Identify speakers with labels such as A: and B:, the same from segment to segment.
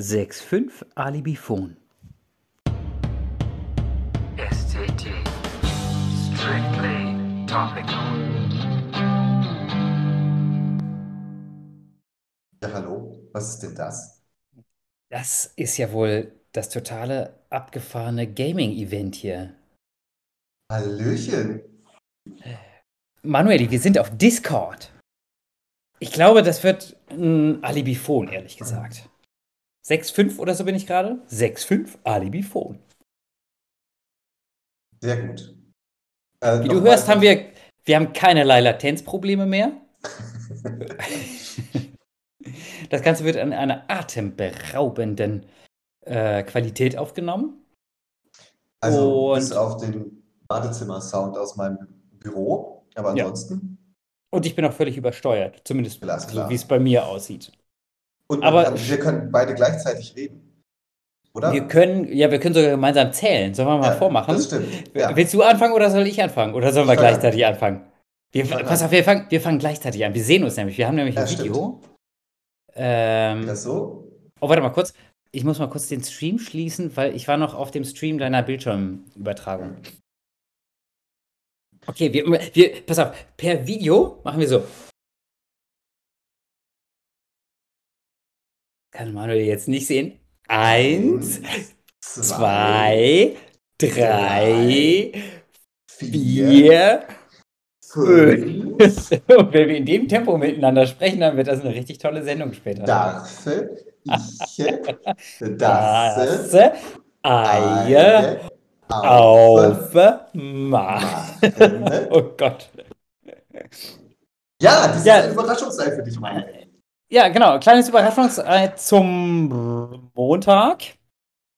A: 65 Alibifon.
B: SCT. Strictly topical.
C: Ja, hallo, was ist denn das?
A: Das ist ja wohl das totale abgefahrene Gaming-Event hier.
C: Hallöchen.
A: Manueli, wir sind auf Discord. Ich glaube, das wird ein Alibifon, ehrlich gesagt. 6,5 oder so bin ich gerade? 6,5 Alibifon.
C: Sehr gut. Äh,
A: Wie du hörst, haben wir, wir haben keinerlei Latenzprobleme mehr. Das Ganze wird in einer atemberaubenden äh, Qualität aufgenommen.
C: Also
A: Und-
C: bis auf den Badezimmer-Sound aus meinem Büro, aber
A: Ja.
C: ansonsten.
A: Und ich bin auch völlig übersteuert, zumindest so wie es bei mir aussieht.
C: Und
A: Aber-
C: aber wir können beide gleichzeitig reden. Oder?
A: Wir können, ja, wir können sogar gemeinsam zählen. Sollen wir mal
C: Ja,
A: vormachen?
C: Das stimmt. Ja.
A: Willst du anfangen oder soll ich anfangen? Oder sollen wir
C: Fang an.
A: gleichzeitig anfangen? Wir,
C: Fang
A: pass auf, wir fangen, wir fangen gleichzeitig an. Wir sehen uns nämlich. Wir haben nämlich ein
C: Ja, stimmt.
A: Video. Ähm,
C: Das so?
A: oh, warte mal kurz. Ich muss mal kurz den Stream schließen, weil ich war noch auf dem Stream deiner Bildschirmübertragung. Okay, wir, wir, pass auf, per Video machen wir so. Kann Manuel jetzt nicht sehen. Eins, zwei, drei, vier, fünf. Und wenn wir in dem Tempo miteinander sprechen, dann wird das eine richtig tolle Sendung später.
C: Darfe, ich, Das,
A: Eier,
C: auf,
A: auf, machen. Oh Gott.
C: Ja, das ist
A: Ja.
C: ein Überraschungsei für dich, Mann.
A: Ja, genau. Kleines Überraschungsei zum Montag.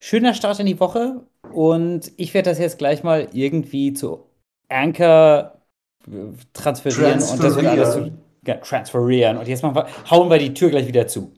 A: Schöner Start in die Woche. Und ich werde das jetzt gleich mal irgendwie zu Anchor äh, transferieren. Und das wird alles zu,
C: Transferieren.
A: ja, transferieren. Und jetzt machen wir, hauen wir die Tür gleich wieder zu.